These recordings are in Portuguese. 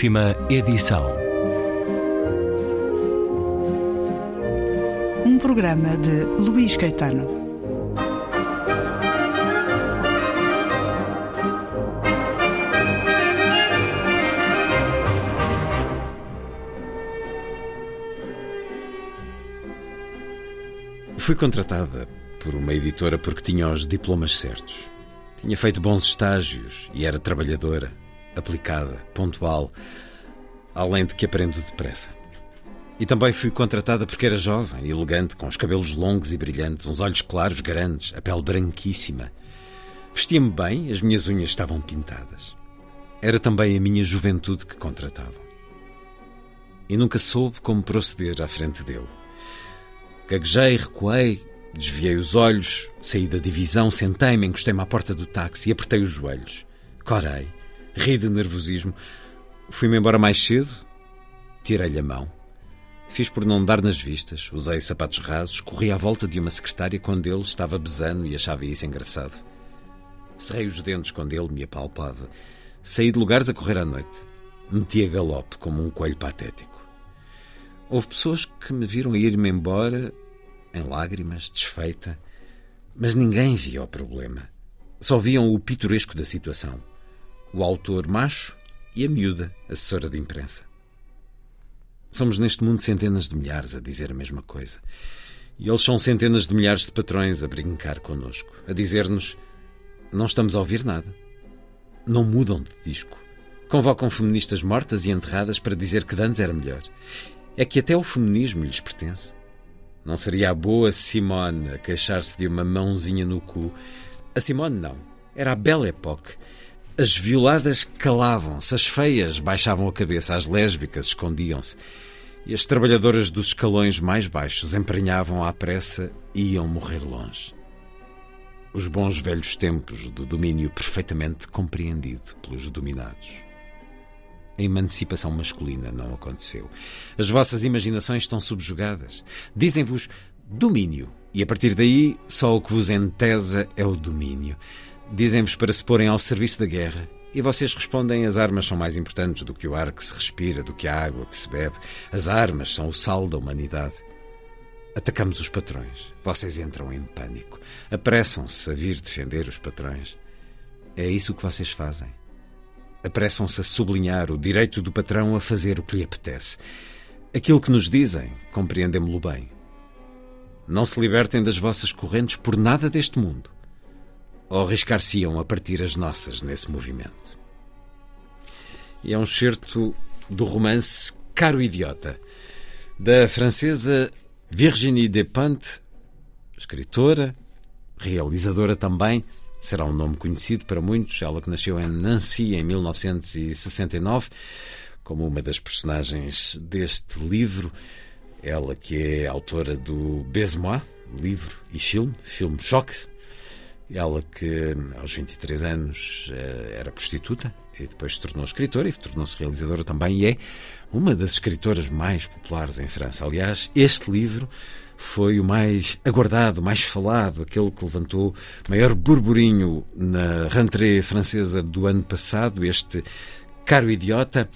Última edição. Um programa de Luís Caetano. Fui contratada por uma editora porque tinha os diplomas certos. Tinha feito bons estágios e era trabalhadora, aplicada, pontual, além de que aprendo depressa. E também fui contratada porque era jovem, elegante, com os cabelos longos e brilhantes, uns olhos claros grandes, a pele branquíssima. Vestia-me bem, as minhas unhas estavam pintadas. Era também a minha juventude que contratavam. E nunca soube como proceder à frente dele. Gaguejei, recuei, desviei os olhos, saí da divisão, sentei-me, encostei-me à porta do táxi apertei os joelhos. Corei, ri de nervosismo. Fui-me embora mais cedo, tirei-lhe a mão. Fiz por não dar nas vistas, usei sapatos rasos, corri à volta de uma secretária quando ele estava besando e achava isso engraçado. Cerrei os dentes quando ele me apalpava. Saí de lugares a correr à noite. Meti a galope como um coelho patético. Houve pessoas que me viram ir-me embora em lágrimas, desfeita, mas ninguém via o problema. Só viam o pitoresco da situação. O autor macho e a miúda, assessora de imprensa. Somos neste mundo centenas de milhares a dizer a mesma coisa. E eles são centenas de milhares de patrões a brincar connosco, a dizer-nos: não estamos a ouvir nada. Não mudam de disco. Convocam feministas mortas e enterradas para dizer que Dantes era melhor. É que até o feminismo lhes pertence. Não seria a boa Simone queixar-se de uma mãozinha no cu. A Simone não. Era a Belle Époque. As violadas calavam-se, as feias baixavam a cabeça, as lésbicas escondiam-se. E as trabalhadoras dos escalões mais baixos emprenhavam à pressa e iam morrer longe. Os bons velhos tempos do domínio perfeitamente compreendido pelos dominados. A emancipação masculina não aconteceu. As vossas imaginações estão subjugadas. Dizem-vos domínio, e a partir daí só o que vos entesa é o domínio. Dizem-vos para se porem ao serviço da guerra, e vocês respondem: as armas são mais importantes do que o ar que se respira, do que a água que se bebe. As armas são o sal da humanidade. Atacamos os patrões. Vocês entram em pânico. Apressam-se a vir defender os patrões. É isso que vocês fazem. Apressam-se a sublinhar o direito do patrão a fazer o que lhe apetece. Aquilo que nos dizem, compreendemo-lo bem. Não se libertem das vossas correntes por nada deste mundo. Ou arriscar-se-iam a partir as nossas nesse movimento. E é um certo do romance Caro Idiota, da francesa Virginie Despentes, escritora, realizadora também, será um nome conhecido para muitos, ela que nasceu em Nancy em 1969, como uma das personagens deste livro, ela que é autora do Baise-moi, livro e filme, filme Choque, ela que aos 23 anos era prostituta e depois se tornou escritora e tornou-se realizadora também e é uma das escritoras mais populares em França. Aliás, este livro foi o mais aguardado, mais falado, aquele que levantou maior burburinho na rentrée francesa do ano passado, este Caro Idiota,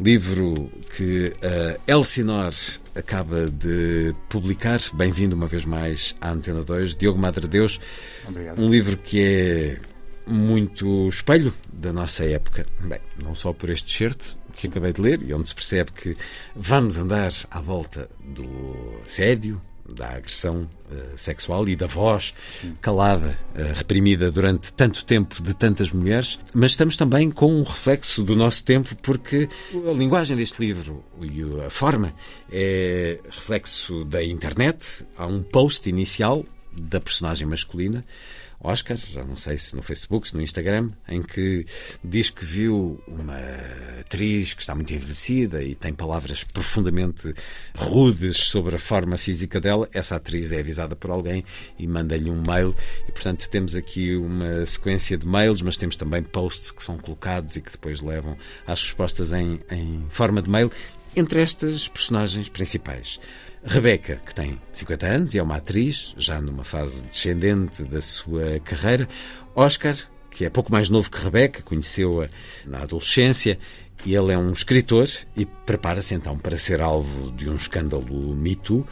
livro que a Elsinor acaba de publicar. Bem-vindo uma vez mais à Antena 2, Diogo Madre Deus. Obrigado. Um livro que é muito espelho da nossa época. Bem, não só por este certo que acabei de ler e onde se percebe que vamos andar à volta do assédio, da agressão uh, sexual e da voz calada, uh, reprimida durante tanto tempo de tantas mulheres, mas estamos também com um reflexo do nosso tempo, porque a linguagem deste livro e a forma é reflexo da internet. Há um post inicial da personagem masculina. Oscar, já não sei se no Facebook, se no Instagram, em que diz que viu uma atriz que está muito envelhecida e tem palavras profundamente rudes sobre a forma física dela. Essa atriz é avisada por alguém e manda-lhe um mail. E, portanto, temos aqui uma sequência de mails, mas temos também posts que são colocados e que depois levam às respostas em, em forma de mail entre estas personagens principais. Rebeca, que tem 50 anos e é uma atriz, já numa fase descendente da sua carreira. Oscar, que é pouco mais novo que Rebeca, conheceu-a na adolescência Ele é um escritor e prepara-se então para ser alvo de um escândalo Me Too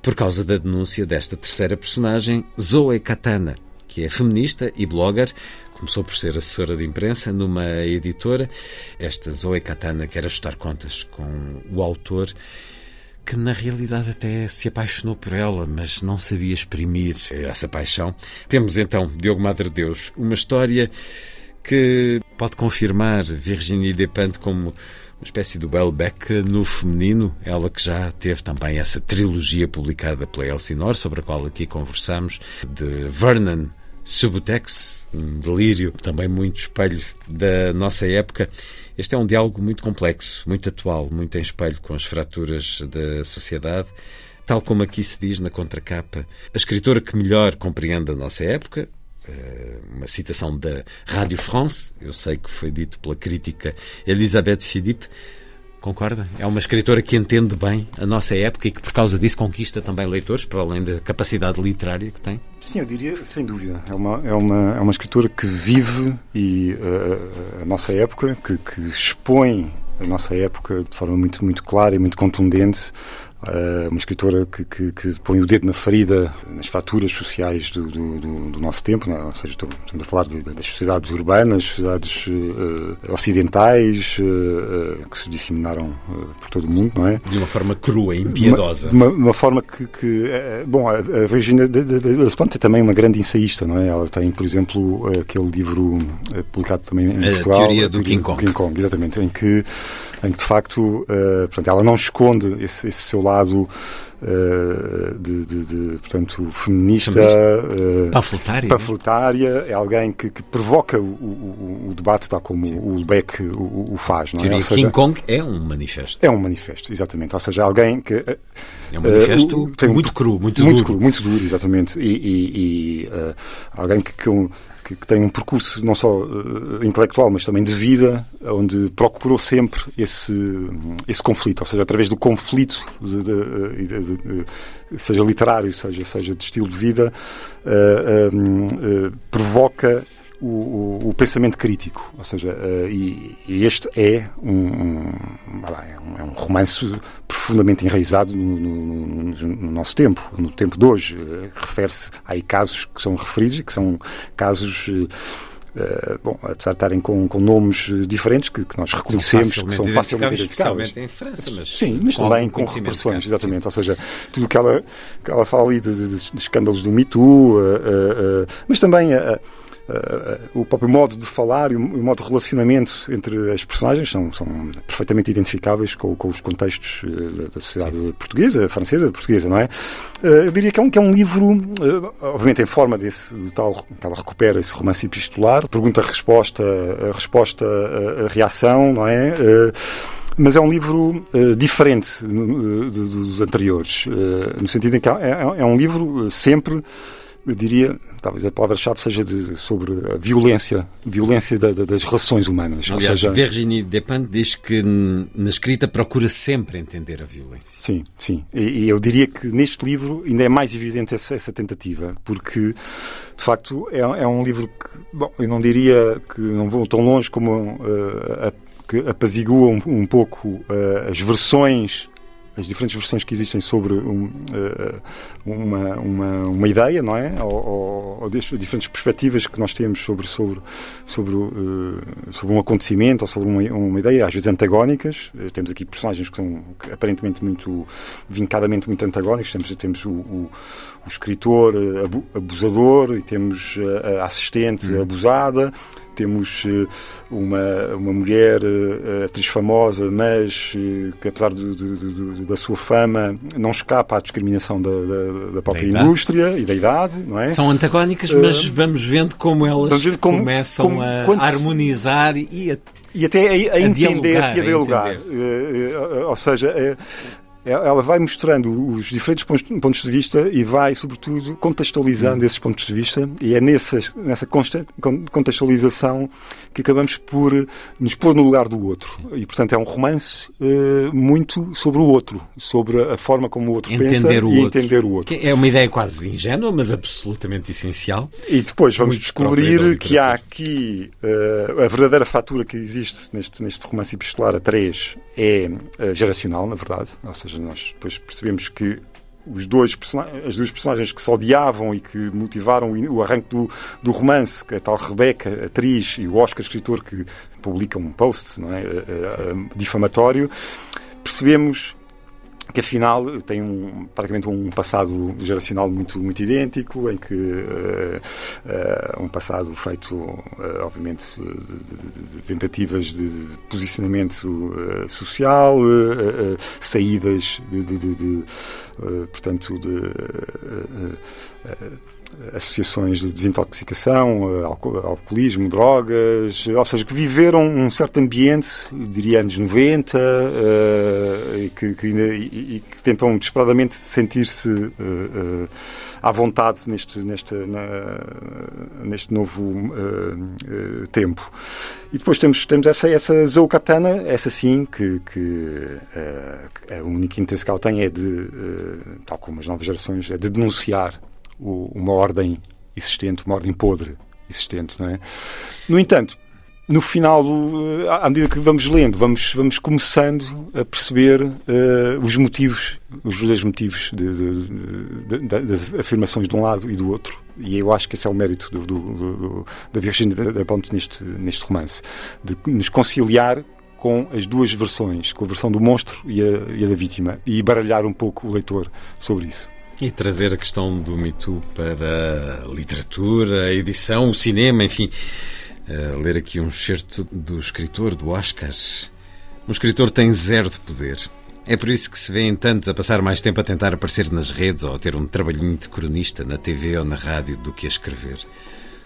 por causa da denúncia desta terceira personagem, Zoe Katana, que é feminista e blogger. Começou por ser assessora de imprensa numa editora. Esta Zoe Katana quer ajustar contas com o autor que na realidade até se apaixonou por ela, mas não sabia exprimir essa paixão. Temos então, Diogo Madre Deus, uma história que pode confirmar Virginie Despentes como uma espécie do Welbeck no feminino, ela que já teve também essa trilogia publicada pela Elsinore, sobre a qual aqui conversamos, de Vernon Subutex, um delírio também muito espelho da nossa época. Este é um diálogo muito complexo, muito atual, muito em espelho com as fraturas da sociedade. Tal como aqui se diz na contracapa, a escritora que melhor compreende a nossa época, eh, uma citação da Rádio France, eu sei que foi dito pela crítica Elisabeth Philippe, Concorda? É uma escritora que entende bem a nossa época e que, por causa disso, conquista também leitores, para além da capacidade literária que tem? Sim, eu diria, sem dúvida. É uma, é uma, é uma escritora que vive e, uh, a nossa época, que, que expõe a nossa época de forma muito, muito clara e muito contundente uma escritora que, que, que, põe o dedo na ferida nas fraturas sociais do, do, do, do nosso tempo, não? É? ou seja, estamos a falar de, das sociedades urbanas, sociedades uh, ocidentais uh, que se disseminaram por todo o mundo, não é? De uma forma crua, impiedosa. De uma, uma, forma que, que bom, a, a Virginia Despentes é também uma grande ensaísta, não é? Ela tem, por exemplo, aquele livro publicado também em a Portugal, Teoria do King Kong. King Kong, exatamente, em que, em que de facto, portanto, ela não esconde esse, esse seu lado uh, de, de, de, portanto, feminista, uh, panfletária, panfletária é alguém que, que provoca o, o, o, debate, tal como Sim. o Beck o, o, faz. Não é? Seja, King Kong é um manifesto. É um manifesto, exatamente. Ou seja, alguém que. É um manifesto uh, tem muito um, cru, muito, muito duro. Cru, muito duro, exatamente. E, e, e alguém que, que que, que, tem um percurso não só uh, intelectual, mas também de vida, onde procurou sempre esse, esse conflito, ou seja, através do conflito, de, de, de, seja literário, seja, seja de estilo de vida, uh, provoca o, o, o, pensamento crítico. Ou seja, uh, e, e, este é um, um, é um, romance profundamente enraizado no, no, no, nosso tempo, no tempo de hoje. Uh, Refere-se a casos que são referidos e que são casos. Uh, bom, apesar de estarem com, com nomes diferentes que, que nós reconhecemos, são que são facilmente identificáveis. Especialmente em França, mas Sim, mas com também com repressões, exatamente. Sim. Ou seja, tudo que ela, que ela fala ali de, de, de escândalos do Me Too, uh, uh, mas também a Uh, o próprio modo de falar e o, o, modo de relacionamento entre as personagens são, são perfeitamente identificáveis com, com os contextos uh, da sociedade Sim. portuguesa, francesa, portuguesa, não é? Uh, eu diria que é um, que é um livro, obviamente em forma desse, de tal que ela recupera esse romance epistolar, pergunta-resposta, resposta, reação, não é? mas é um livro uh, diferente uh, dos anteriores, uh, no sentido em que é, é, é um livro sempre, eu diria, talvez a palavra-chave seja de, sobre a violência, violência da, da, das relações humanas. Aliás, seja... Virginie Despentes diz que na escrita procura sempre entender a violência. Sim, sim. E, e eu diria que neste livro ainda é mais evidente essa, essa tentativa, porque de facto é, é, um livro que, bom, eu não diria que não vou tão longe como uh, a, que apazigua um, um pouco uh, as versões as diferentes versões que existem sobre um, uh, uma, uma, uma, ideia, não é? Ou, ou, ou diferentes perspectivas que nós temos sobre, sobre, sobre, uh, sobre um acontecimento ou sobre uma, uma, ideia, às vezes antagónicas. Temos aqui personagens que são aparentemente muito, vincadamente muito antagónicos. Temos, temos o, o, o escritor abusador e temos a assistente uhum. abusada temos eh, uma, uma mulher eh, atriz famosa, mas eh, que apesar de, de, de, da sua fama não escapa à discriminação da, da, da própria da indústria e da idade, não é? São antagónicas, mas uh, vamos vendo como elas como, começam como, a harmonizar e a, e até a, a, a entender-se e a dialogar. Uh, uh, ou seja, ela vai mostrando os diferentes pontos de vista e vai, sobretudo, contextualizando esses pontos de vista e é nessas, nessa contextualização que acabamos por nos pôr no lugar do outro. E, portanto, é um romance uh, muito sobre o outro, sobre a forma como o outro entender pensa o e outro. entender o outro. É uma ideia quase ingênua, mas absolutamente essencial. E depois vamos descobrir que há aqui uh, a verdadeira fatura que existe neste, neste romance epistolar a três é uh, geracional, na verdade. Ou seja, nós depois percebemos que os dois as duas personagens que se odiavam e que motivaram o arranque do, do romance, que é a tal Rebeca, atriz, e o Oscar, escritor, que publica um post não é, difamatório, percebemos que afinal tem um, praticamente um passado geracional muito, muito idêntico, em que uh, uh, um passado feito, uh, obviamente, de, de tentativas de, de posicionamento social, saídas de, de portanto, de associações de desintoxicação, eh, alcoolismo, drogas, ou seja, que viveram um certo ambiente, diria anos 90, uh, e, que, que, e, e, que, tentam desesperadamente sentir-se uh, uh, à vontade neste, neste, na, neste novo tempo. E depois temos, temos essa, essa Zoukatana, essa sim, que, que o único interesse que ela tem é de, tal como as novas gerações, é de denunciar uma ordem existente, uma ordem podre existente. Não é? No entanto, no final, à medida que vamos lendo, vamos, vamos começando a perceber uh, os motivos, os verdadeiros motivos de, de, de, das afirmações de um lado e do outro. E eu acho que esse é o mérito do, do, do, da Virginia da Ponte neste, neste romance, de nos conciliar com as duas versões, com a versão do monstro e a, e a da vítima, e baralhar um pouco o leitor sobre isso. E trazer a questão do Me Too para a literatura, a edição, o cinema, enfim. Uh, ler aqui um excerto do escritor do Oscar. Um escritor tem zero de poder. É por isso que se vêem tantos a passar mais tempo a tentar aparecer nas redes ou a ter um trabalhinho de cronista na TV ou na rádio do que a escrever.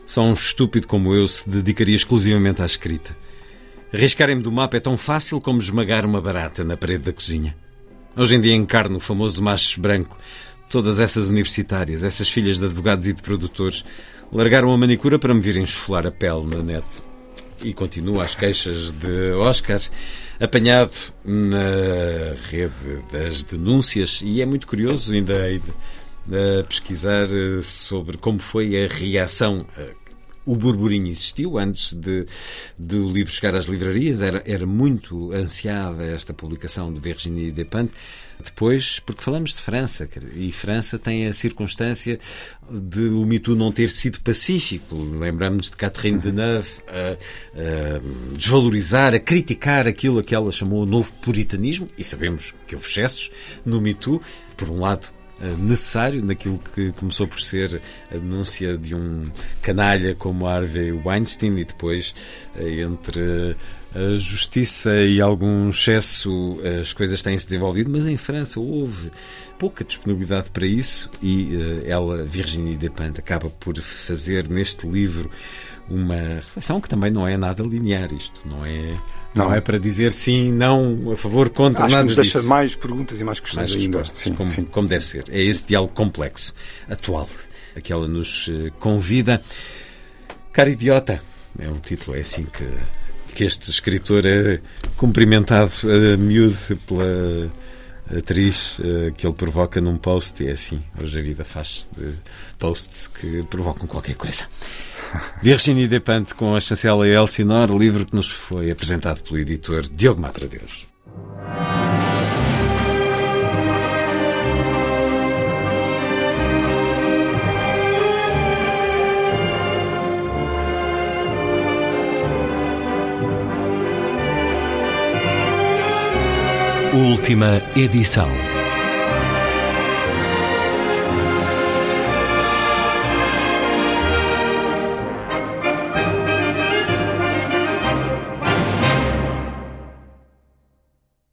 Só um estúpido como eu se dedicaria exclusivamente à escrita. Arriscarem-me do mapa é tão fácil como esmagar uma barata na parede da cozinha. Hoje em dia encarno o famoso macho branco Todas essas universitárias, essas filhas de advogados e de produtores, largaram a manicura para me virem esfolar a pele na net. E continua as queixas de Oscar, apanhado na rede das denúncias, e é muito curioso ainda a pesquisar eh, sobre como foi a reação eh, o burburinho existiu antes de, de o livro chegar às livrarias, era, era muito ansiada esta publicação de Virginie Despentes. Depois, porque falamos de França, e França tem a circunstância de o mito não ter sido pacífico. Lembramos de Catherine Deneuve a, a desvalorizar, a criticar aquilo que ela chamou o novo puritanismo, e sabemos que houve excessos no mito. Por um lado, necessário naquilo que começou por ser a denúncia de um canalha como Harvey Weinstein e depois eh, entre a justiça e algum excesso as coisas têm se desenvolvido, mas em França houve pouca disponibilidade para isso e ela, Virginie Despentes, acaba por fazer neste livro uma reflexão que também não é nada linear isto, não é não, é para dizer sim, não, a favor, contra, Acho nada que nos deixa mais perguntas e mais questões mais ainda. Respostas, sim, como, sim. como deve ser. É esse diálogo complexo, atual, a que ela nos eh, convida. Cara idiota, é um título, é assim que que este escritor é cumprimentado a miúdo pela atriz uh, que ele provoca num post e é assim, hoje a vida faz de posts que provocam qualquer coisa. Virginie Despentes com a chancela Elsinore, livro que nos foi apresentado pelo editor Diogo Matradeus. Última edição.